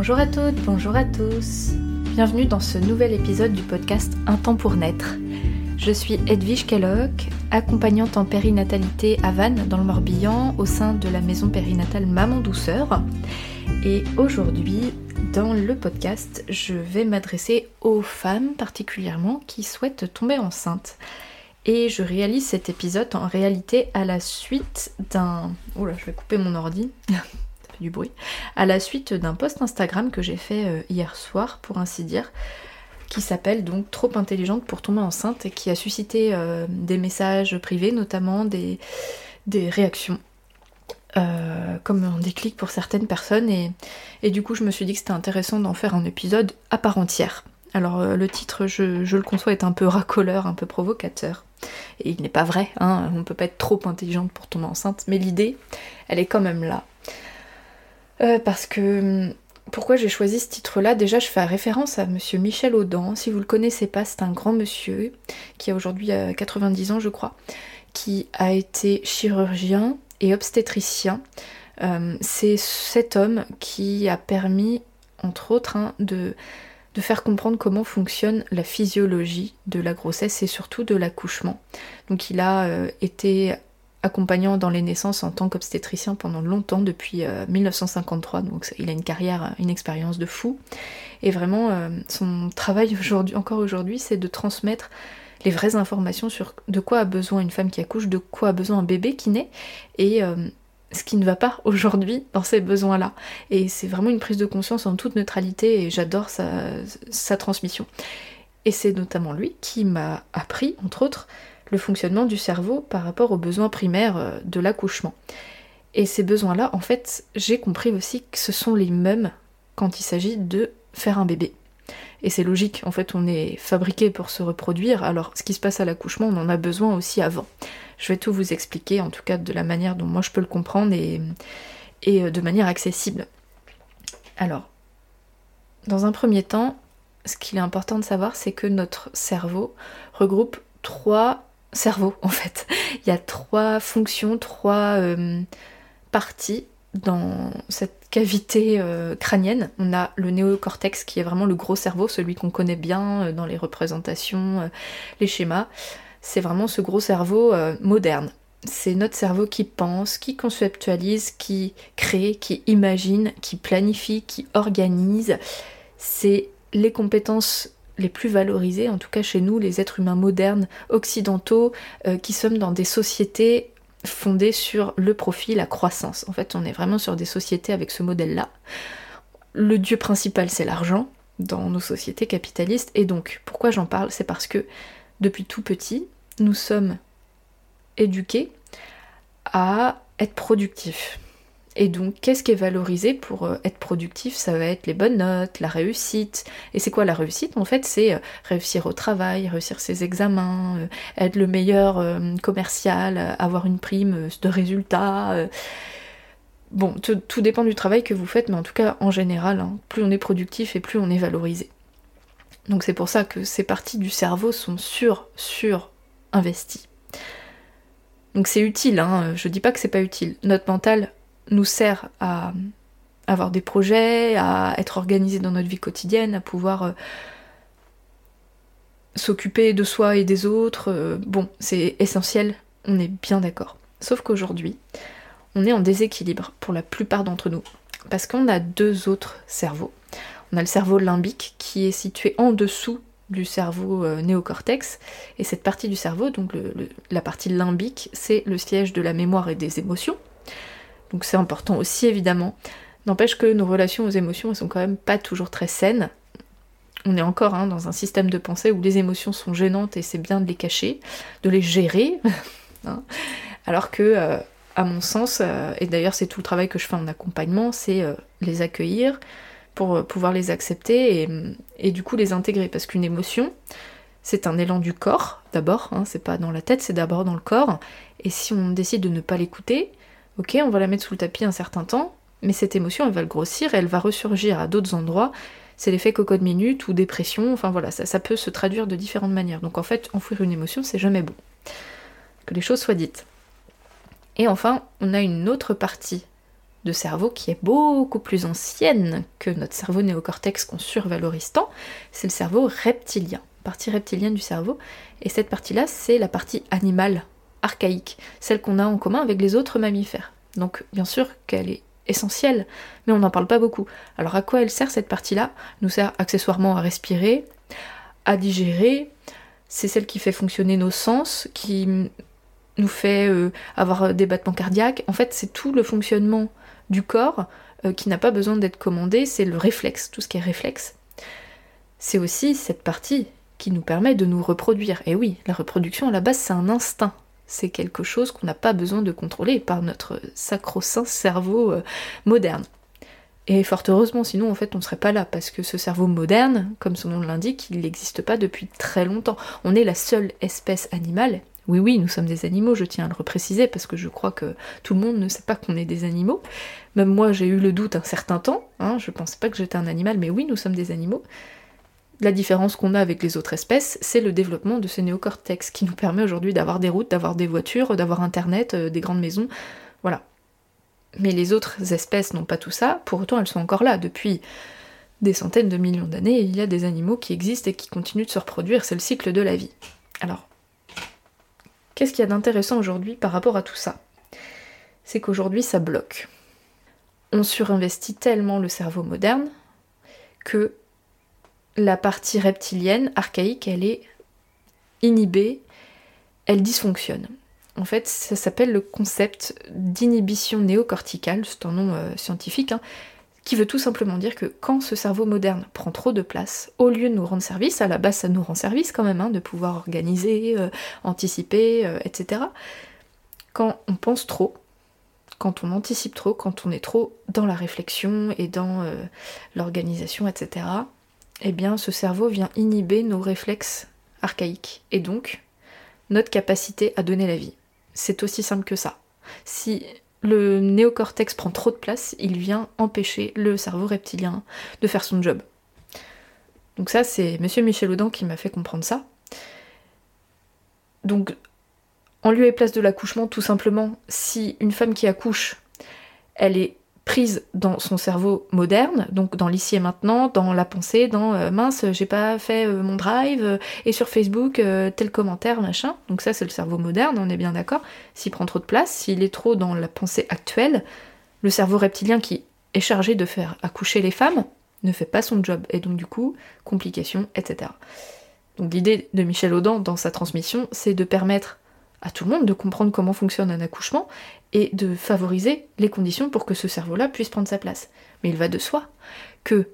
Bonjour à toutes, bonjour à tous. Bienvenue dans ce nouvel épisode du podcast Un temps pour naître. Je suis Edwige Kellogg, accompagnante en périnatalité à Vannes, dans le Morbihan, au sein de la maison périnatale Maman Douceur. Et aujourd'hui, dans le podcast, je vais m'adresser aux femmes particulièrement qui souhaitent tomber enceintes. Et je réalise cet épisode en réalité à la suite d'un... Oula, je vais couper mon ordi. Du bruit. À la suite d'un post Instagram que j'ai fait euh, hier soir, pour ainsi dire, qui s'appelle donc Trop intelligente pour tomber enceinte et qui a suscité euh, des messages privés, notamment des, réactions. Euh, comme un déclic pour certaines personnes et, du coup je me suis dit que c'était intéressant d'en faire un épisode à part entière. Alors le titre je, je, le conçois est un peu racoleur, un peu provocateur. Et il n'est pas vrai, hein, on ne peut pas être trop intelligente pour tomber enceinte, mais l'idée, elle est quand même là. Euh, parce que pourquoi j'ai choisi ce titre-là? Déjà, je fais référence à monsieur Michel Audin. Si vous le connaissez pas, c'est un grand monsieur qui a aujourd'hui 90 ans, je crois, qui a été chirurgien et obstétricien. Euh, c'est cet homme qui a permis, entre autres, hein, de faire comprendre comment fonctionne la physiologie de la grossesse et surtout de l'accouchement. Donc il a euh, été accompagnant dans les naissances en tant qu'obstétricien pendant longtemps, depuis 1953, euh, donc il a une carrière, une expérience de fou. Et vraiment, euh, son travail encore aujourd'hui, c'est de transmettre les vraies informations sur de quoi a besoin une femme qui accouche, de quoi a besoin un bébé qui naît, et ce qui ne va pas aujourd'hui dans ces besoins-là. Et c'est vraiment une prise de conscience en toute neutralité et j'adore sa, transmission. Et c'est notamment lui qui m'a appris, entre autres, le fonctionnement du cerveau par rapport aux besoins primaires euh, de l'accouchement. Et ces besoins-là, en fait, j'ai compris aussi que ce sont les mêmes quand il s'agit de faire un bébé. Et c'est logique, en fait, on est fabriqué pour se reproduire, alors ce qui se passe à l'accouchement, on en a besoin aussi avant. Je vais tout vous expliquer, en tout cas de la manière dont moi je peux le comprendre et, et euh, de manière accessible. Alors, dans un premier temps, ce qu'il est important de savoir, c'est que notre cerveau regroupe trois cerveaux, en fait. Il y a trois fonctions, trois euh, parties dans cette cavité euh, crânienne. On a le néocortex qui est vraiment le gros cerveau, celui qu'on connaît bien dans les représentations, les schémas c'est vraiment ce gros cerveau euh, moderne. C'est notre cerveau qui pense, qui conceptualise, qui crée, qui imagine, qui planifie, qui organise. C'est les compétences les plus valorisées, en tout cas chez nous, les êtres humains modernes, occidentaux, euh, qui sommes dans des sociétés fondées sur le profit, la croissance. En fait, on est vraiment sur des sociétés avec ce modèle-là. Le dieu principal, c'est l'argent dans nos sociétés capitalistes. Et donc, pourquoi j'en parle? C'est parce que depuis tout petit, nous sommes éduqués à être productifs. Et donc, qu'est-ce qui est valorisé pour euh, être productif? Ça va être les bonnes notes, la réussite. Et c'est quoi la réussite? En fait, c'est euh, réussir au travail, réussir ses examens, euh, être le meilleur commercial, avoir une prime de résultats. Bon, tout, dépend du travail que vous faites, mais en tout cas, en général, hein, plus on est productif et plus on est valorisé. Donc c'est pour ça que ces parties du cerveau sont sur, sur investies. Donc c'est utile, hein, je dis pas que c'est pas utile. Notre mental nous sert à avoir des projets, à être organisé dans notre vie quotidienne, à pouvoir euh, s'occuper de soi et des autres. Euh, bon, c'est essentiel, on est bien d'accord. Sauf qu'aujourd'hui, on est en déséquilibre pour la plupart d'entre nous. Parce qu'on a deux autres cerveaux. On a le cerveau limbique qui est situé en dessous du cerveau euh, néocortex. Et cette partie du cerveau, donc la partie limbique, c'est le siège de la mémoire et des émotions. Donc c'est important aussi évidemment. N'empêche que nos relations aux émotions, elles sont quand même pas toujours très saines. On est encore hein, dans un système de pensée où les émotions sont gênantes et c'est bien de les cacher, de les gérer. Hein. Alors que, euh, à mon sens, euh, et d'ailleurs c'est tout le travail que je fais en accompagnement, c'est les accueillir, pour euh, pouvoir les accepter et, du coup les intégrer. Parce qu'une émotion, c'est un élan du corps d'abord, hein, c'est pas dans la tête, c'est d'abord dans le corps. Et si on décide de ne pas l'écouter, ok, on va la mettre sous le tapis un certain temps, mais cette émotion, elle va le grossir elle va ressurgir à d'autres endroits. C'est l'effet cocotte minute ou dépression, enfin voilà, ça, ça peut se traduire de différentes manières. Donc en fait, enfouir une émotion, c'est jamais bon. Que les choses soient dites. Et enfin, on a une autre partie de cerveau qui est beaucoup plus ancienne que notre cerveau néocortex qu'on survalorise tant, c'est le cerveau reptilien, partie reptilienne du cerveau. Et cette partie-là, c'est la partie animale, archaïque, celle qu'on a en commun avec les autres mammifères. Donc bien sûr qu'elle est essentielle, mais on n'en parle pas beaucoup. Alors à quoi elle sert cette partie-là? Nous sert accessoirement à respirer, à digérer, c'est celle qui fait fonctionner nos sens, qui nous fait euh, avoir des battements cardiaques. En fait, c'est tout le fonctionnement du corps euh, qui n'a pas besoin d'être commandé, c'est le réflexe, tout ce qui est réflexe. C'est aussi cette partie qui nous permet de nous reproduire. Et oui, la reproduction à la base, c'est un instinct. C'est quelque chose qu'on n'a pas besoin de contrôler par notre sacro-saint cerveau euh, moderne. Et fort heureusement, sinon en fait on serait pas là, parce que ce cerveau moderne, comme son nom l'indique, il n'existe pas depuis très longtemps. On est la seule espèce animale. Oui, oui, nous sommes des animaux, je tiens à le repréciser, parce que je crois que tout le monde ne sait pas qu'on est des animaux. Même moi, j'ai eu le doute un certain temps, hein, je pensais pas que j'étais un animal, mais oui, nous sommes des animaux. La différence qu'on a avec les autres espèces, c'est le développement de ce néocortex qui nous permet aujourd'hui d'avoir des routes, d'avoir des voitures, d'avoir internet, euh, des grandes maisons. Voilà. Mais les autres espèces n'ont pas tout ça, pour autant elles sont encore là. Depuis des centaines de millions d'années, il y a des animaux qui existent et qui continuent de se reproduire, c'est le cycle de la vie. Alors, qu'est-ce qu'il y a d'intéressant aujourd'hui par rapport à tout ça? C'est qu'aujourd'hui ça bloque. On surinvestit tellement le cerveau moderne que la partie reptilienne, archaïque, elle est inhibée, elle dysfonctionne. En fait, ça s'appelle le concept d'inhibition néocorticale, c'est un nom euh, scientifique, hein, qui veut tout simplement dire que quand ce cerveau moderne prend trop de place, au lieu de nous rendre service, à la base ça nous rend service quand même, hein, de pouvoir organiser, euh, anticiper, euh, etc. Quand on pense trop, quand on anticipe trop, quand on est trop dans la réflexion et dans l'organisation, etc., eh bien ce cerveau vient inhiber nos réflexes archaïques et donc notre capacité à donner la vie. C'est aussi simple que ça. Si le néocortex prend trop de place, il vient empêcher le cerveau reptilien de faire son job. Donc ça, c'est Monsieur Michel Audin qui m'a fait comprendre ça. Donc, en lieu et place de l'accouchement, tout simplement, si une femme qui accouche, elle est prise dans son cerveau moderne, donc dans l'ici et maintenant, dans la pensée, dans euh, mince, j'ai pas fait euh, mon drive, euh, et sur Facebook, tel commentaire, machin. Donc ça, c'est le cerveau moderne, on est bien d'accord. S'il prend trop de place, s'il est trop dans la pensée actuelle, le cerveau reptilien qui est chargé de faire accoucher les femmes ne fait pas son job. Et donc du coup, complications, etc. Donc l'idée de Michel Audin dans sa transmission, c'est de permettre à tout le monde de comprendre comment fonctionne un accouchement et de favoriser les conditions pour que ce cerveau-là puisse prendre sa place. Mais il va de soi que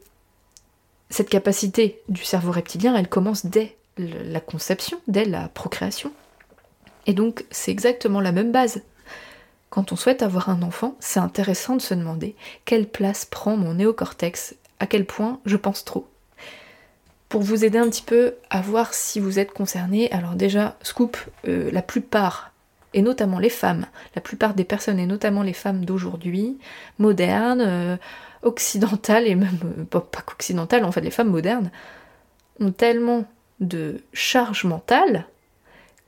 cette capacité du cerveau reptilien, elle commence dès la conception, dès la procréation. Et donc c'est exactement la même base. Quand on souhaite avoir un enfant, c'est intéressant de se demander quelle place prend mon néocortex, à quel point je pense trop. Pour vous aider un petit peu à voir si vous êtes concerné, alors déjà, scoop, euh, la plupart, et notamment les femmes, la plupart des personnes, et notamment les femmes d'aujourd'hui, modernes, euh, occidentales, et même euh, pas, qu'occidentales, en fait les femmes modernes, ont tellement de charge mentale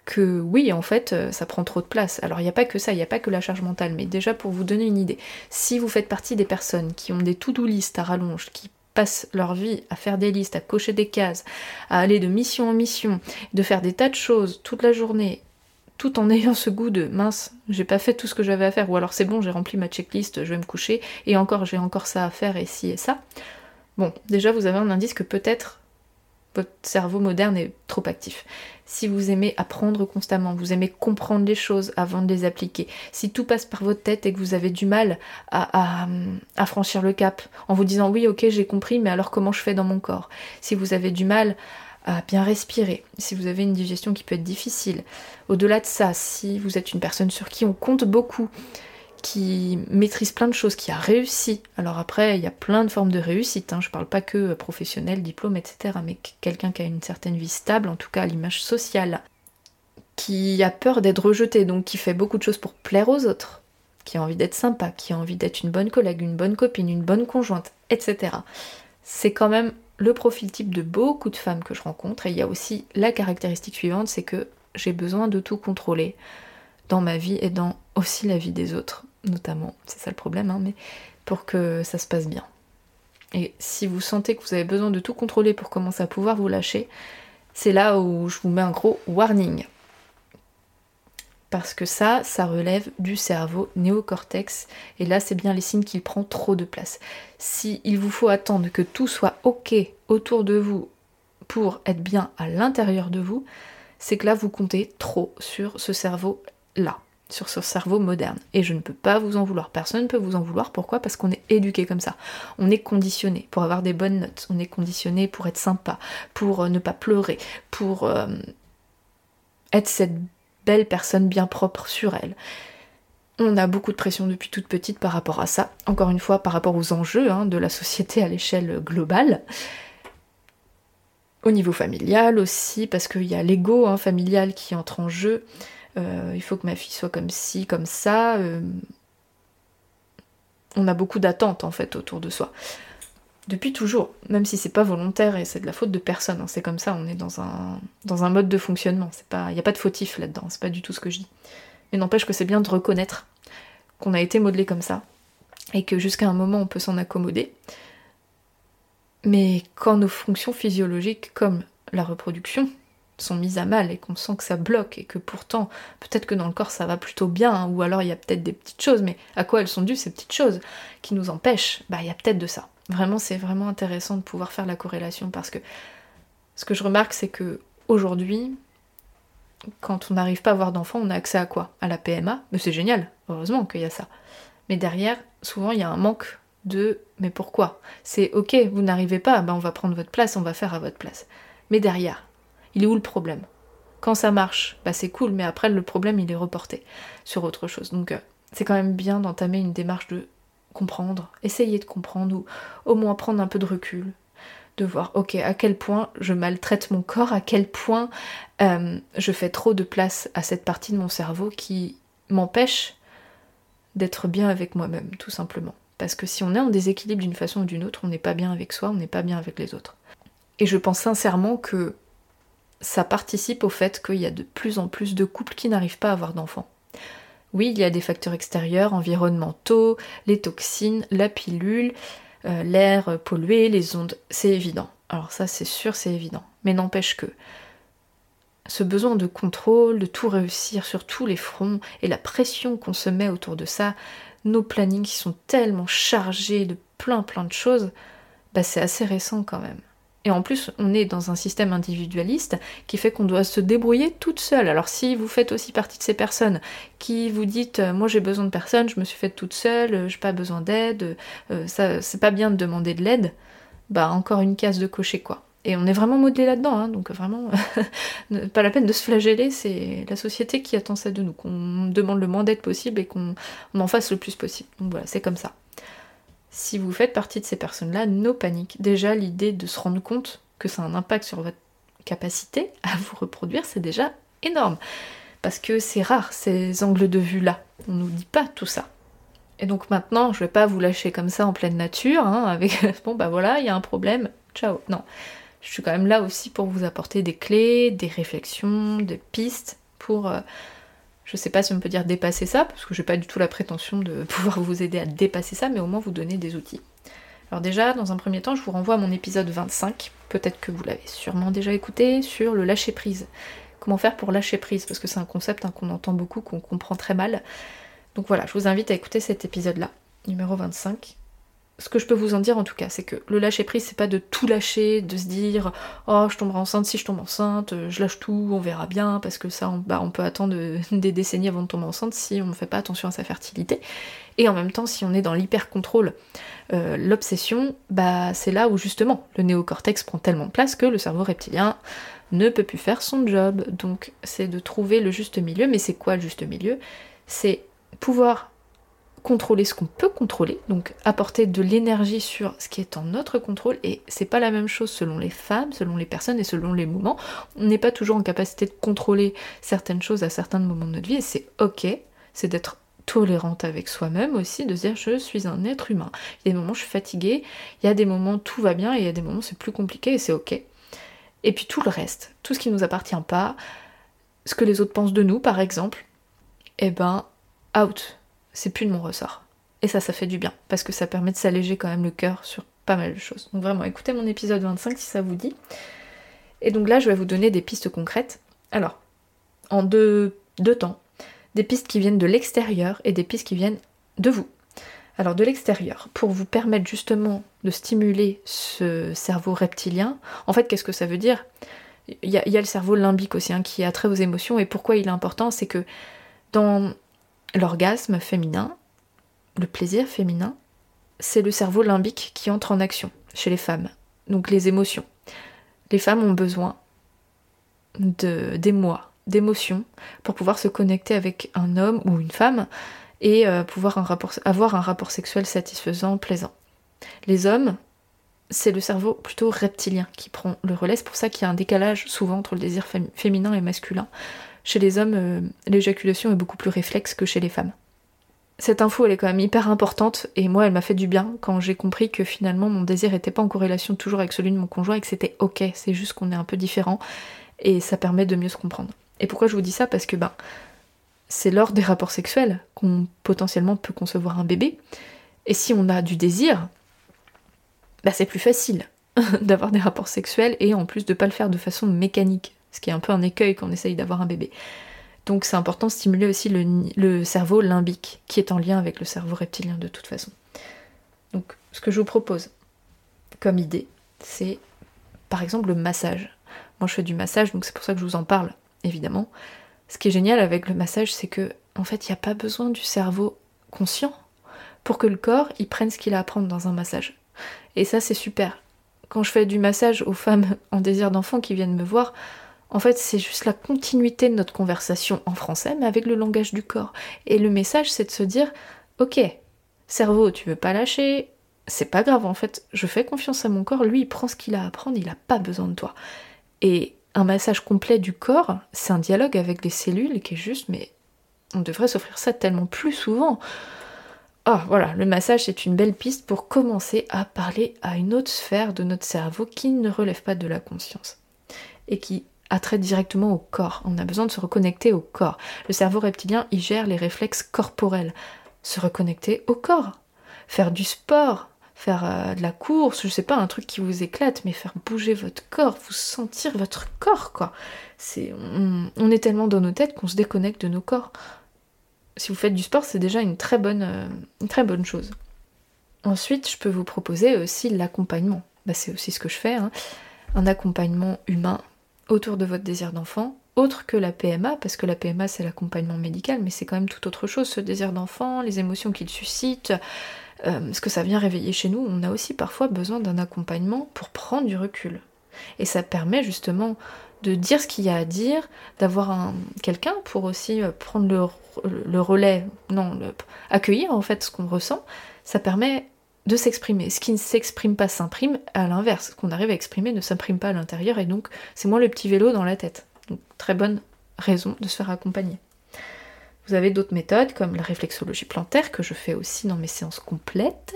que oui, en fait, ça prend trop de place. Alors il n'y a pas que ça, il n'y a pas que la charge mentale, mais déjà pour vous donner une idée, si vous faites partie des personnes qui ont des to-do list à rallonge, qui passent leur vie à faire des listes, à cocher des cases, à aller de mission en mission, de faire des tas de choses toute la journée, tout en ayant ce goût de mince, j'ai pas fait tout ce que j'avais à faire, ou alors c'est bon, j'ai rempli ma checklist, je vais me coucher, et encore j'ai encore ça à faire, et ci et ça. Bon, déjà vous avez un indice que peut-être votre cerveau moderne est trop actif. Si vous aimez apprendre constamment, vous aimez comprendre les choses avant de les appliquer, si tout passe par votre tête et que vous avez du mal à, franchir le cap en vous disant oui ok j'ai compris mais alors comment je fais dans mon corps, si vous avez du mal à bien respirer, si vous avez une digestion qui peut être difficile, au-delà de ça, si vous êtes une personne sur qui on compte beaucoup, qui maîtrise plein de choses, qui a réussi. Alors après, il y a plein de formes de réussite, hein. je parle pas que professionnel, diplôme, etc., mais quelqu'un qui a une certaine vie stable, en tout cas à l'image sociale, qui a peur d'être rejeté, donc qui fait beaucoup de choses pour plaire aux autres, qui a envie d'être sympa, qui a envie d'être une bonne collègue, une bonne copine, une bonne conjointe, etc. C'est quand même le profil type de beaucoup de femmes que je rencontre, et il y a aussi la caractéristique suivante, c'est que j'ai besoin de tout contrôler dans ma vie et dans aussi la vie des autres. notamment, c'est ça le problème, hein, mais pour que ça se passe bien. Et si vous sentez que vous avez besoin de tout contrôler pour commencer à pouvoir vous lâcher, c'est là où je vous mets un gros warning. Parce que ça, ça relève du cerveau néocortex. Et là, c'est bien les signes qu'il prend trop de place. Si vous faut attendre que tout soit ok autour de vous pour être bien à l'intérieur de vous, c'est que là, vous comptez trop sur ce cerveau-là sur ce cerveau moderne. Et je ne peux pas vous en vouloir. Personne ne peut vous en vouloir. Pourquoi? Parce qu'on est éduqué comme ça. On est conditionné pour avoir des bonnes notes. On est conditionné pour être sympa, pour euh, ne pas pleurer, pour euh, être cette belle personne bien propre sur elle. On a beaucoup de pression depuis toute petite par rapport à ça. Encore une fois, par rapport aux enjeux hein, de la société à l'échelle globale. Au niveau familial aussi, parce qu'il y a l'ego hein, familial qui entre en jeu. Euh, il faut que ma fille soit comme ci, comme ça. Euh, on a beaucoup d'attentes en fait autour de soi. Depuis toujours, même si c'est pas volontaire et c'est de la faute de personne, hein. c'est comme ça, on est dans un, dans un mode de fonctionnement. Il n'y a pas de fautif là-dedans, c'est pas du tout ce que je dis. Mais n'empêche que c'est bien de reconnaître qu'on a été modelé comme ça et que jusqu'à un moment on peut s'en accommoder. Mais quand nos fonctions physiologiques, comme la reproduction, sont mises à mal et qu'on sent que ça bloque et que pourtant peut-être que dans le corps ça va plutôt bien hein, ou alors il y a peut-être des petites choses mais à quoi elles sont dues ces petites choses qui nous empêchent? Bah il y a peut-être de ça. Vraiment c'est vraiment intéressant de pouvoir faire la corrélation parce que ce que je remarque c'est que aujourd'hui quand on n'arrive pas à avoir d'enfants on a accès à quoi? À la PMA mais c'est génial heureusement qu'il y a ça. Mais derrière souvent il y a un manque de mais pourquoi? C'est ok vous n'arrivez pas bah on va prendre votre place on va faire à votre place mais derrière il est où le problème? Quand ça marche, bah c'est cool, mais après le problème il est reporté sur autre chose. Donc euh, c'est quand même bien d'entamer une démarche de comprendre, essayer de comprendre ou au moins prendre un peu de recul, de voir ok à quel point je maltraite mon corps, à quel point euh, je fais trop de place à cette partie de mon cerveau qui m'empêche d'être bien avec moi-même, tout simplement. Parce que si on est en déséquilibre d'une façon ou d'une autre, on n'est pas bien avec soi, on n'est pas bien avec les autres. Et je pense sincèrement que ça participe au fait qu'il y a de plus en plus de couples qui n'arrivent pas à avoir d'enfants. Oui, il y a des facteurs extérieurs, environnementaux, les toxines, la pilule, euh, l'air pollué, les ondes, c'est évident. Alors ça c'est sûr, c'est évident. Mais n'empêche que ce besoin de contrôle, de tout réussir sur tous les fronts, et la pression qu'on se met autour de ça, nos plannings qui sont tellement chargés de plein plein de choses, bah c'est assez récent quand même. Et en plus, on est dans un système individualiste qui fait qu'on doit se débrouiller toute seule. Alors si vous faites aussi partie de ces personnes qui vous dites euh, moi j'ai besoin de personne, je me suis faite toute seule, euh, j'ai pas besoin d'aide, euh, ça c'est pas bien de demander de l'aide, bah encore une case de cocher quoi. Et on est vraiment modelé là-dedans, hein, donc vraiment, pas la peine de se flageller, c'est la société qui attend ça de nous, qu'on demande le moins d'aide possible et qu'on en fasse le plus possible. Donc voilà, c'est comme ça si vous faites partie de ces personnes-là, no panique. Déjà, l'idée de se rendre compte que ça a un impact sur votre capacité à vous reproduire, c'est déjà énorme. Parce que c'est rare ces angles de vue-là. On nous dit pas tout ça. Et donc maintenant, je vais pas vous lâcher comme ça en pleine nature, hein, avec bon bah voilà, il y a un problème, ciao. Non. Je suis quand même là aussi pour vous apporter des clés, des réflexions, des pistes pour euh, je sais pas si on peut dire dépasser ça, parce que j'ai pas du tout la prétention de pouvoir vous aider à dépasser ça, mais au moins vous donner des outils. Alors déjà, dans un premier temps, je vous renvoie à mon épisode 25, peut-être que vous l'avez sûrement déjà écouté, sur le lâcher prise. Comment faire pour lâcher prise, parce que c'est un concept hein, qu'on entend beaucoup, qu'on comprend très mal. Donc voilà, je vous invite à écouter cet épisode-là, numéro 25, ce que je peux vous en dire en tout cas, c'est que le lâcher prise, c'est pas de tout lâcher, de se dire oh je tomberai enceinte si je tombe enceinte, euh, je lâche tout, on verra bien, parce que ça on, bah, on peut attendre des décennies avant de tomber enceinte si on ne fait pas attention à sa fertilité. Et en même temps, si on est dans l'hyper-contrôle, euh, l'obsession, bah c'est là où justement le néocortex prend tellement de place que le cerveau reptilien ne peut plus faire son job. Donc c'est de trouver le juste milieu, mais c'est quoi le juste milieu? C'est pouvoir contrôler ce qu'on peut contrôler, donc apporter de l'énergie sur ce qui est en notre contrôle, et c'est pas la même chose selon les femmes, selon les personnes et selon les moments. On n'est pas toujours en capacité de contrôler certaines choses à certains moments de notre vie, et c'est ok, c'est d'être tolérante avec soi-même aussi, de se dire je suis un être humain. Il y a des moments je suis fatiguée, il y a des moments tout va bien, et il y a des moments c'est plus compliqué et c'est ok. Et puis tout le reste, tout ce qui nous appartient pas, ce que les autres pensent de nous par exemple, eh ben out c'est plus de mon ressort. Et ça, ça fait du bien, parce que ça permet de s'alléger quand même le cœur sur pas mal de choses. Donc vraiment, écoutez mon épisode 25 si ça vous dit. Et donc là, je vais vous donner des pistes concrètes. Alors, en deux, deux temps, des pistes qui viennent de l'extérieur et des pistes qui viennent de vous. Alors de l'extérieur, pour vous permettre justement de stimuler ce cerveau reptilien, en fait qu'est-ce que ça veut dire? Il y, a, le cerveau limbique aussi hein, qui a trait aux émotions et pourquoi il est important, c'est que dans l'orgasme féminin, le plaisir féminin, c'est le cerveau limbique qui entre en action chez les femmes, donc les émotions. Les femmes ont besoin de, d'émoi, d'émotions pour pouvoir se connecter avec un homme ou une femme et euh, pouvoir avoir un rapport sexuel satisfaisant, plaisant. Les hommes, c'est le cerveau plutôt reptilien qui prend le relais. C'est pour ça qu'il y a un décalage souvent entre le désir féminin et masculin. Chez les hommes, euh, l'éjaculation est beaucoup plus réflexe que chez les femmes. Cette info, elle est quand même hyper importante et moi, elle m'a fait du bien quand j'ai compris que finalement mon désir n'était pas en corrélation toujours avec celui de mon conjoint et que c'était ok, c'est juste qu'on est un peu différent et ça permet de mieux se comprendre. Et pourquoi je vous dis ça? Parce que ben, c'est lors des rapports sexuels qu'on potentiellement peut concevoir un bébé. Et si on a du désir, bah c'est plus facile d'avoir des rapports sexuels et en plus de pas le faire de façon mécanique, ce qui est un peu un écueil quand on essaye d'avoir un bébé. Donc c'est important de stimuler aussi le, cerveau limbique, qui est en lien avec le cerveau reptilien de toute façon. Donc ce que je vous propose comme idée, c'est par exemple le massage. Moi je fais du massage, donc c'est pour ça que je vous en parle, évidemment. Ce qui est génial avec le massage, c'est que en fait, il n'y a pas besoin du cerveau conscient pour que le corps y prenne ce qu'il a à prendre dans un massage. Et ça, c'est super. Quand je fais du massage aux femmes en désir d'enfant qui viennent me voir, en fait, c'est juste la continuité de notre conversation en français, mais avec le langage du corps. Et le message, c'est de se dire, ok, cerveau, tu veux pas lâcher, c'est pas grave, en fait, je fais confiance à mon corps, lui, il prend ce qu'il a à prendre, il a pas besoin de toi. Et un massage complet du corps, c'est un dialogue avec les cellules qui est juste, mais on devrait s'offrir ça tellement plus souvent. Ah voilà, le massage c'est une belle piste pour commencer à parler à une autre sphère de notre cerveau qui ne relève pas de la conscience et qui a trait directement au corps. On a besoin de se reconnecter au corps. Le cerveau reptilien, il gère les réflexes corporels. Se reconnecter au corps. Faire du sport, faire euh, de la course, je sais pas, un truc qui vous éclate, mais faire bouger votre corps, vous sentir votre corps, quoi. C'est, on, est tellement dans nos têtes qu'on se déconnecte de nos corps. Si vous faites du sport, c'est déjà une très bonne, euh, chose. Ensuite, je peux vous proposer aussi l'accompagnement. Bah, c'est aussi ce que je fais, hein. un accompagnement humain autour de votre désir d'enfant, autre que la PMA, parce que la PMA c'est l'accompagnement médical, mais c'est quand même tout autre chose, ce désir d'enfant, les émotions qu'il suscite, euh, ce que ça vient réveiller chez nous, on a aussi parfois besoin d'un accompagnement pour prendre du recul. Et ça permet justement de dire ce qu'il y a à dire, d'avoir quelqu'un pour aussi euh, prendre le, relais, non, accueillir en fait ce qu'on ressent. Ça permet de s'exprimer. Ce qui ne s'exprime pas s'imprime, à l'inverse, ce qu'on arrive à exprimer ne s'imprime pas à l'intérieur et donc c'est moins le petit vélo dans la tête. Très bonne raison de se faire accompagner. Vous avez d'autres méthodes comme la réflexologie plantaire que je fais aussi dans mes séances complètes.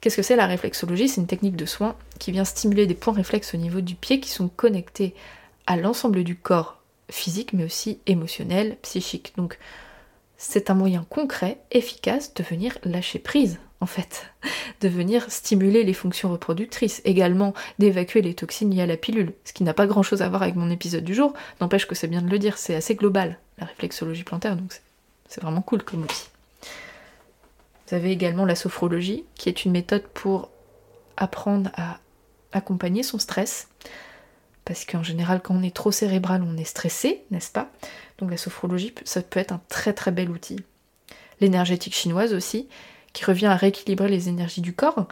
Qu'est-ce que c'est la réflexologie? C'est une technique de soin qui vient stimuler des points réflexes au niveau du pied qui sont connectés à l'ensemble du corps physique mais aussi émotionnel, psychique. Donc c'est un moyen concret, efficace de venir lâcher prise en fait, de venir stimuler les fonctions reproductrices, également d'évacuer les toxines liées à la pilule, ce qui n'a pas grand chose à voir avec mon épisode du jour, n'empêche que c'est bien de le dire, c'est assez global, la réflexologie plantaire, donc c'est vraiment cool comme outil. Vous avez également la sophrologie, qui est une méthode pour apprendre à accompagner son stress, parce qu'en général, quand on est trop cérébral, on est stressé, n'est-ce pas? Donc la sophrologie, ça peut être un très très bel outil. L'énergétique chinoise aussi, qui revient à rééquilibrer les énergies du corps.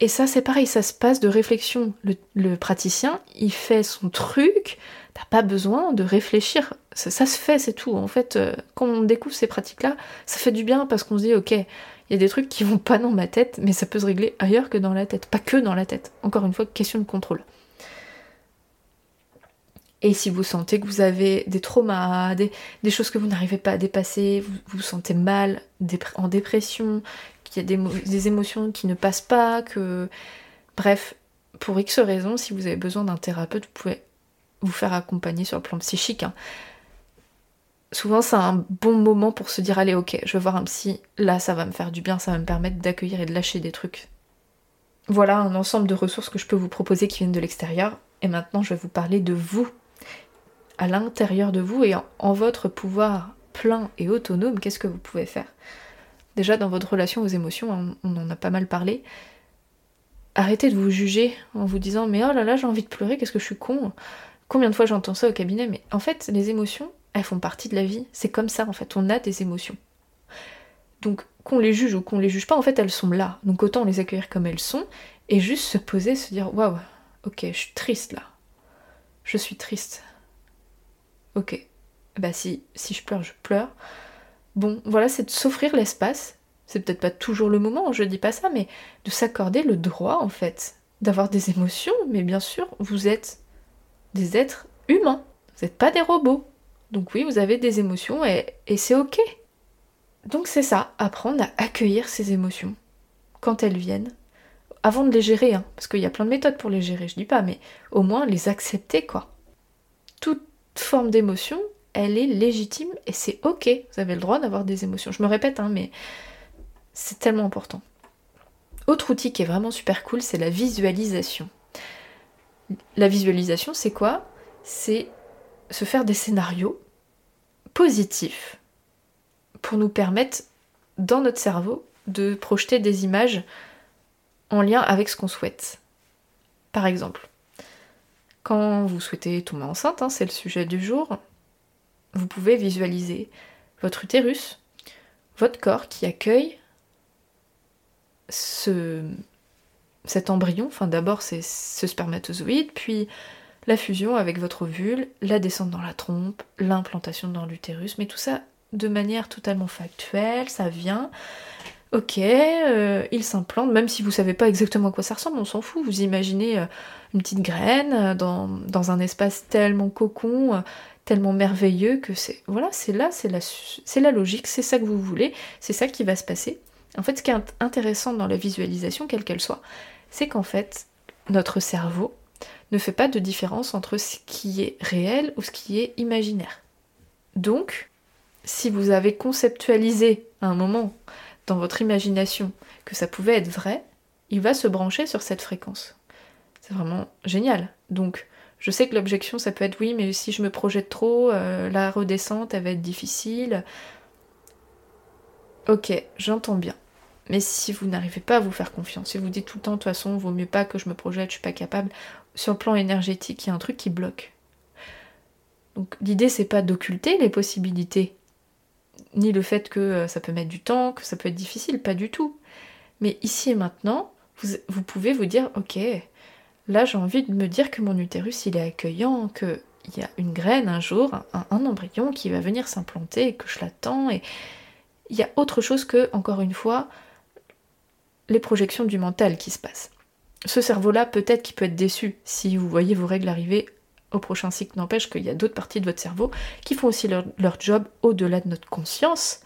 Et ça, c'est pareil, ça se passe de réflexion. Le, praticien, il fait son truc, t'as pas besoin de réfléchir. Ça, se fait, c'est tout. En fait, euh, quand on découvre ces pratiques-là, ça fait du bien parce qu'on se dit, ok, il y a des trucs qui vont pas dans ma tête, mais ça peut se régler ailleurs que dans la tête, pas que dans la tête. Encore une fois, question de contrôle. Et si vous sentez que vous avez des traumas, des, choses que vous n'arrivez pas à dépasser, vous vous sentez mal, en dépression, qu'il y a des, émotions qui ne passent pas, que... Bref, pour X raisons, si vous avez besoin d'un thérapeute, vous pouvez vous faire accompagner sur le plan psychique. Hein. souvent c'est un bon moment pour se dire allez ok, je vais voir un psy, là ça va me faire du bien, ça va me permettre d'accueillir et de lâcher des trucs. Voilà un ensemble de ressources que je peux vous proposer qui viennent de l'extérieur. Et maintenant je vais vous parler de vous, à l'intérieur de vous et en, votre pouvoir plein et autonome, qu'est-ce que vous pouvez faire? Déjà dans votre relation aux émotions, on en a pas mal parlé, arrêtez de vous juger en vous disant mais oh là là j'ai envie de pleurer, qu'est-ce que je suis con Combien de fois j'entends ça au cabinet Mais en fait, les émotions, elles font partie de la vie. C'est comme ça en fait, on a des émotions. Donc qu'on les juge ou qu'on les juge pas, en fait elles sont là. Donc autant les accueillir comme elles sont et juste se poser, se dire waouh, ok, je suis triste là. Je suis triste. Ok. Bah si, je pleure, je pleure. Bon, voilà, c'est de s'offrir l'espace c'est peut-être pas toujours le moment, je dis pas ça, mais de s'accorder le droit en fait d'avoir des émotions, mais bien sûr, vous êtes des êtres humains, vous n'êtes pas des robots. Donc oui, vous avez des émotions et, c'est ok. Donc c'est ça, apprendre à accueillir ces émotions quand elles viennent, avant de les gérer, hein, parce qu'il y a plein de méthodes pour les gérer, je dis pas, mais au moins les accepter quoi. Toute forme d'émotion, elle est légitime et c'est ok, vous avez le droit d'avoir des émotions. Je me répète, hein, mais c'est tellement important. Autre outil qui est vraiment super cool, c'est la visualisation. La visualisation, c'est quoi? C'est se faire des scénarios positifs pour nous permettre, dans notre cerveau, de projeter des images en lien avec ce qu'on souhaite. Par exemple, quand vous souhaitez tomber enceinte, hein, c'est le sujet du jour, vous pouvez visualiser votre utérus, votre corps qui accueille ce, cet embryon, enfin d'abord c'est ce spermatozoïde, puis la fusion avec votre ovule, la descente dans la trompe, l'implantation dans l'utérus, mais tout ça de manière totalement factuelle, ça vient. Ok, euh, il s'implante, même si vous savez pas exactement à quoi ça ressemble, on s'en fout. Vous imaginez euh, une petite graine euh, dans, dans, un espace tellement cocon, tellement merveilleux que c'est voilà, c'est là, c'est la, c'est la logique, c'est ça que vous voulez, c'est ça qui va se passer. En fait, ce qui est intéressant dans la visualisation, quelle qu'elle soit, c'est qu'en fait, notre cerveau ne fait pas de différence entre ce qui est réel ou ce qui est imaginaire. Donc, si vous avez conceptualisé à un moment dans votre imagination que ça pouvait être vrai, il va se brancher sur cette fréquence. C'est vraiment génial. Donc, je sais que l'objection, ça peut être oui, mais si je me projette trop, euh, la redescente, elle va être difficile. Ok, j'entends bien. Mais si vous n'arrivez pas à vous faire confiance, si vous dites tout le temps de toute façon, vaut mieux pas que je me projette, je suis pas capable, sur le plan énergétique, il y a un truc qui bloque. Donc l'idée c'est pas d'occulter les possibilités, ni le fait que euh, ça peut mettre du temps, que ça peut être difficile, pas du tout. Mais ici et maintenant, vous, pouvez vous dire, ok, là j'ai envie de me dire que mon utérus il est accueillant, qu'il y a une graine un jour, un, embryon qui va venir s'implanter que je l'attends et il y a autre chose que, encore une fois, les projections du mental qui se passent. Ce cerveau-là, peut-être qu'il peut être déçu si vous voyez vos règles arriver au prochain cycle, n'empêche qu'il y a d'autres parties de votre cerveau qui font aussi leur, job au-delà de notre conscience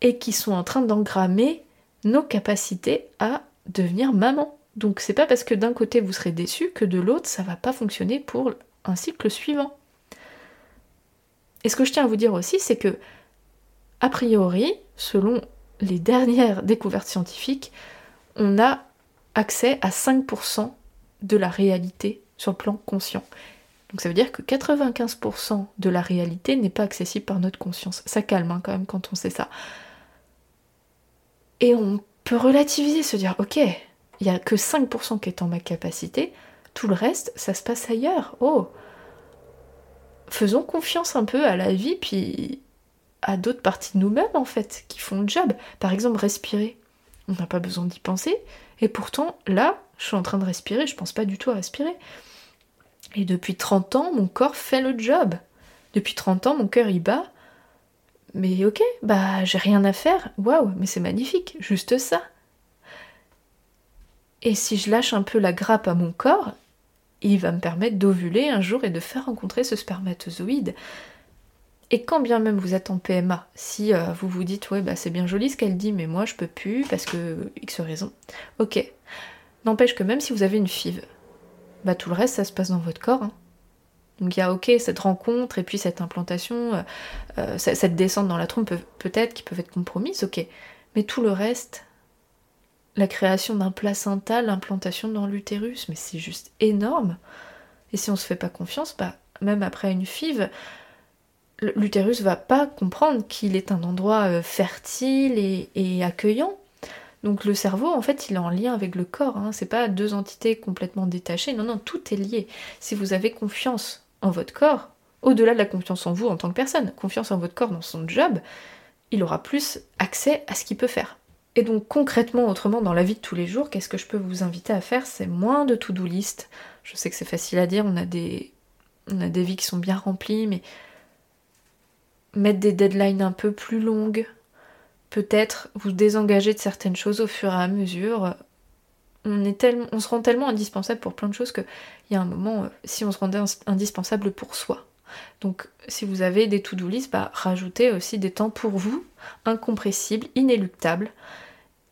et qui sont en train d'engrammer nos capacités à devenir maman. Donc c'est pas parce que d'un côté vous serez déçu que de l'autre ça va pas fonctionner pour un cycle suivant. Et ce que je tiens à vous dire aussi, c'est que, a priori, selon les dernières découvertes scientifiques, on a accès à 5% de la réalité sur le plan conscient. Donc ça veut dire que 95% de la réalité n'est pas accessible par notre conscience. Ça calme hein, quand même quand on sait ça. Et on peut relativiser, se dire, ok, il n'y a que 5% qui est en ma capacité, tout le reste, ça se passe ailleurs. Oh Faisons confiance un peu à la vie, puis à d'autres parties de nous-mêmes, en fait, qui font le job. Par exemple, respirer. On n'a pas besoin d'y penser. Et pourtant, là, je suis en train de respirer, je pense pas du tout à respirer. Et depuis 30 ans, mon corps fait le job. Depuis 30 ans, mon cœur y bat. Mais ok, bah j'ai rien à faire. Waouh, mais c'est magnifique, juste ça. Et si je lâche un peu la grappe à mon corps, il va me permettre d'ovuler un jour et de faire rencontrer ce spermatozoïde. Et quand bien même vous êtes en PMA, si euh, vous vous dites ouais bah c'est bien joli ce qu'elle dit mais moi je peux plus parce que X raison, ok. N'empêche que même si vous avez une FIV, bah tout le reste ça se passe dans votre corps. Hein. Donc il y a ok cette rencontre et puis cette implantation, cette descente dans la trompe peut-être qui peuvent être compromises, ok. Mais tout le reste, la création d'un placenta, l'implantation dans l'utérus, mais c'est juste énorme. Et si on se fait pas confiance, bah, même après une FIV, l'utérus va pas comprendre qu'il est un endroit euh, fertile et, accueillant. Donc le cerveau, en fait, il est en lien avec le corps. Hein. C'est pas deux entités complètement détachées. Non, non, tout est lié. Si vous avez confiance en votre corps, au-delà de la confiance en vous en tant que personne, confiance en votre corps dans son job, il aura plus accès à ce qu'il peut faire. Et donc concrètement, autrement, dans la vie de tous les jours, qu'est-ce que je peux vous inviter à faire? C'est moins de to-do list. Je sais que c'est facile à dire, on a, des... on a des vies qui sont bien remplies, mais mettre des deadlines un peu plus longues, peut-être vous désengager de certaines choses au fur et à mesure. On, est on se rend tellement indispensable pour plein de choses qu'il y a un moment, euh, si on se rendait indispensable pour soi. Donc si vous avez des to-do list, bah, rajoutez aussi des temps pour vous, incompressibles, inéluctables,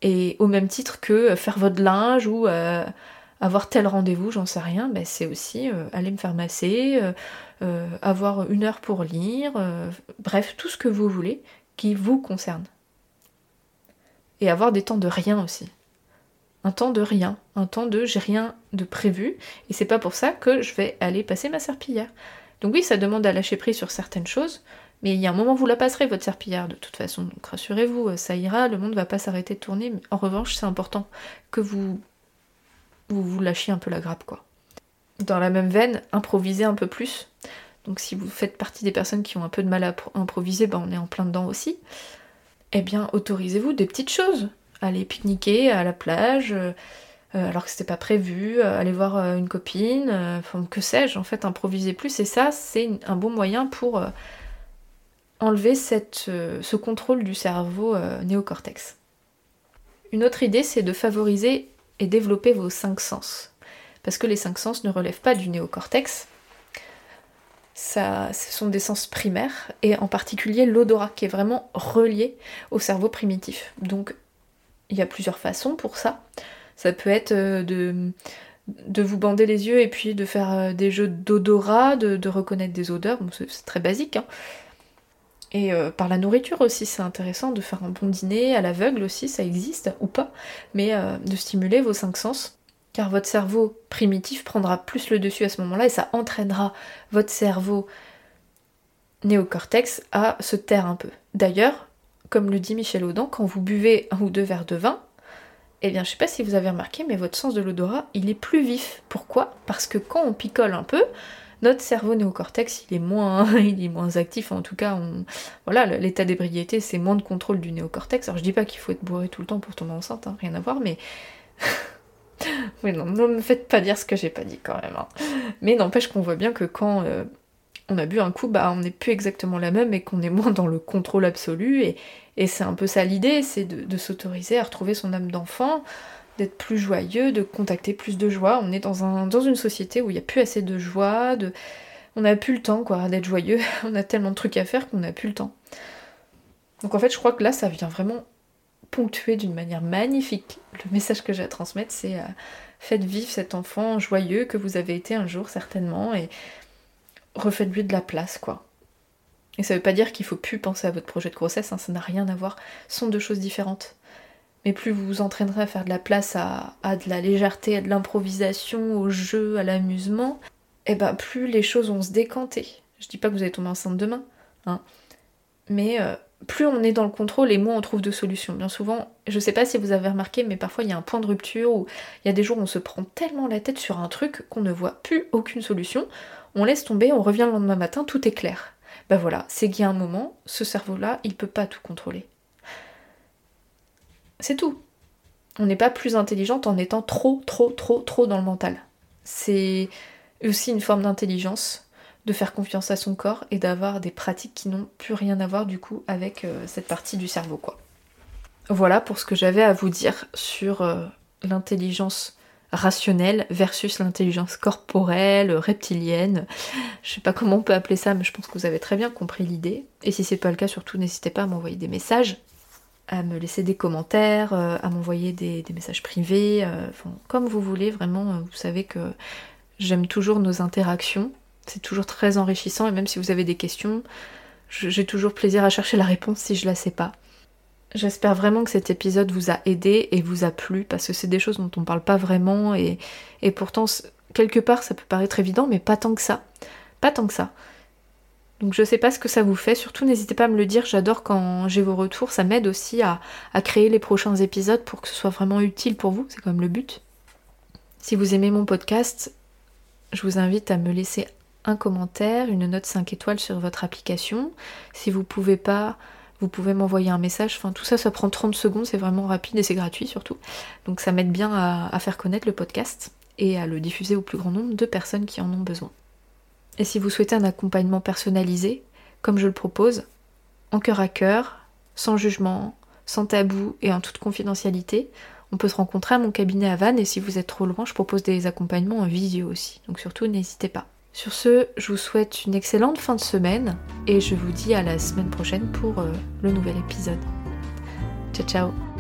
et au même titre que faire votre linge ou euh, avoir tel rendez-vous, j'en sais rien, bah, c'est aussi euh, aller me faire masser, euh, avoir une heure pour lire, bref, tout ce que vous voulez qui vous concerne. Et avoir des temps de rien aussi. Un temps de rien, un temps de j'ai rien de prévu, et c'est pas pour ça que je vais aller passer ma serpillière. Donc oui, ça demande à lâcher prise sur certaines choses, mais il y a un moment où vous la passerez, votre serpillière, de toute façon. Donc rassurez-vous, euh, ça ira, le monde va pas s'arrêter de tourner. Mais en revanche, c'est important que vous, vous lâchiez un peu la grappe, quoi. Dans la même veine, improvisez un peu plus. Donc si vous faites partie des personnes qui ont un peu de mal à improviser, ben on est en plein dedans aussi. Eh bien, autorisez-vous des petites choses. Allez pique-niquer à la plage, euh, euh, alors que c'était pas prévu, euh, aller voir une copine, enfin que sais-je, en fait, improviser plus. Et ça, c'est un bon moyen pour enlever ce contrôle du cerveau néocortex. Une autre idée, c'est de favoriser et développer vos cinq sens. Parce que les cinq sens ne relèvent pas du néocortex. Ça, ce sont des sens primaires, et en particulier l'odorat, qui est vraiment relié au cerveau primitif. Donc, il y a plusieurs façons pour ça. Ça peut être euh, de, vous bander les yeux et puis de faire euh, des jeux d'odorat, de, reconnaître des odeurs, c'est très basique. Hein. Et euh, par la nourriture aussi, c'est intéressant de faire un bon dîner à l'aveugle aussi, ça existe ou pas, mais de stimuler vos cinq sens, car votre cerveau primitif prendra plus le dessus à ce moment-là et ça entraînera votre cerveau néocortex à se taire un peu. D'ailleurs, comme le dit Michel Audin, quand vous buvez un ou deux verres de vin, eh bien, je sais pas si vous avez remarqué, mais votre sens de l'odorat, il est plus vif. Pourquoi? Parce que quand on picole un peu, notre cerveau néocortex, il est moins, il est moins actif. En tout cas, voilà, l'état d'ébriété, c'est moins de contrôle du néocortex. Alors, je dis pas qu'il faut être bourré tout le temps pour tomber enceinte, hein, rien à voir, mais oui, non, ne me faites pas dire ce que j'ai pas dit quand même. Hein. Mais n'empêche qu'on voit bien que quand euh, on a bu un coup, bah on n'est plus exactement la même et qu'on est moins dans le contrôle absolu. Et, c'est un peu ça l'idée, c'est de, s'autoriser à retrouver son âme d'enfant, d'être plus joyeux, de contacter plus de joie. On est dans, un, dans une société où il n'y a plus assez de joie, on n'a plus le temps quoi d'être joyeux. on a tellement de trucs à faire qu'on n'a plus le temps. Donc en fait, je crois que là, ça vient vraiment ponctuer d'une manière magnifique. Le message que j'ai à transmettre, c'est euh, faites vivre cet enfant joyeux que vous avez été un jour certainement et refaites-lui de la place, quoi. Et ça veut pas dire qu'il faut plus penser à votre projet de grossesse, hein, ça n'a rien à voir, ce sont deux choses différentes. Mais plus vous vous entraînerez à faire de la place à, de la légèreté, à de l'improvisation, au jeu, à l'amusement, et eh ben plus les choses vont se décanter. Je dis pas que vous allez tomber enceinte demain, hein. mais euh, plus on est dans le contrôle et moins on trouve de solutions. Bien souvent, je sais pas si vous avez remarqué, mais parfois il y a un point de rupture où il y a des jours où on se prend tellement la tête sur un truc qu'on ne voit plus aucune solution on laisse tomber, on revient le lendemain matin, tout est clair. Ben voilà, c'est qu'il y a un moment, ce cerveau-là, il peut pas tout contrôler. C'est tout. On n'est pas plus intelligente en étant trop, trop, trop, trop dans le mental. C'est aussi une forme d'intelligence de faire confiance à son corps et d'avoir des pratiques qui n'ont plus rien à voir du coup avec euh, cette partie du cerveau quoi. Voilà pour ce que j'avais à vous dire sur euh, l'intelligence rationnelle versus l'intelligence corporelle, reptilienne. Je sais pas comment on peut appeler ça, mais je pense que vous avez très bien compris l'idée. Et si c'est pas le cas, surtout n'hésitez pas à m'envoyer des messages, à me laisser des commentaires, euh, à m'envoyer des, messages privés, comme vous voulez, vraiment, vous savez que j'aime toujours nos interactions. C'est toujours très enrichissant et même si vous avez des questions, j'ai toujours plaisir à chercher la réponse si je la sais pas. J'espère vraiment que cet épisode vous a aidé et vous a plu parce que c'est des choses dont on parle pas vraiment et, pourtant quelque part ça peut paraître évident mais pas tant que ça. Pas tant que ça. Donc je sais pas ce que ça vous fait, surtout n'hésitez pas à me le dire, j'adore quand j'ai vos retours, ça m'aide aussi à, à, créer les prochains épisodes pour que ce soit vraiment utile pour vous, c'est quand même le but. Si vous aimez mon podcast, je vous invite à me laisser un commentaire, une note 5 étoiles sur votre application. Si vous pouvez pas, vous pouvez m'envoyer un message. Enfin, tout ça, ça prend 30 secondes, c'est vraiment rapide et c'est gratuit surtout. Donc ça m'aide bien à, faire connaître le podcast et à le diffuser au plus grand nombre de personnes qui en ont besoin. Et si vous souhaitez un accompagnement personnalisé, comme je le propose, en cœur à cœur, sans jugement, sans tabou et en toute confidentialité, on peut se rencontrer à mon cabinet à Vannes et si vous êtes trop loin, je propose des accompagnements en visio aussi. Donc surtout, n'hésitez pas. Sur ce, je vous souhaite une excellente fin de semaine et je vous dis à la semaine prochaine pour euh, le nouvel épisode. Ciao ciao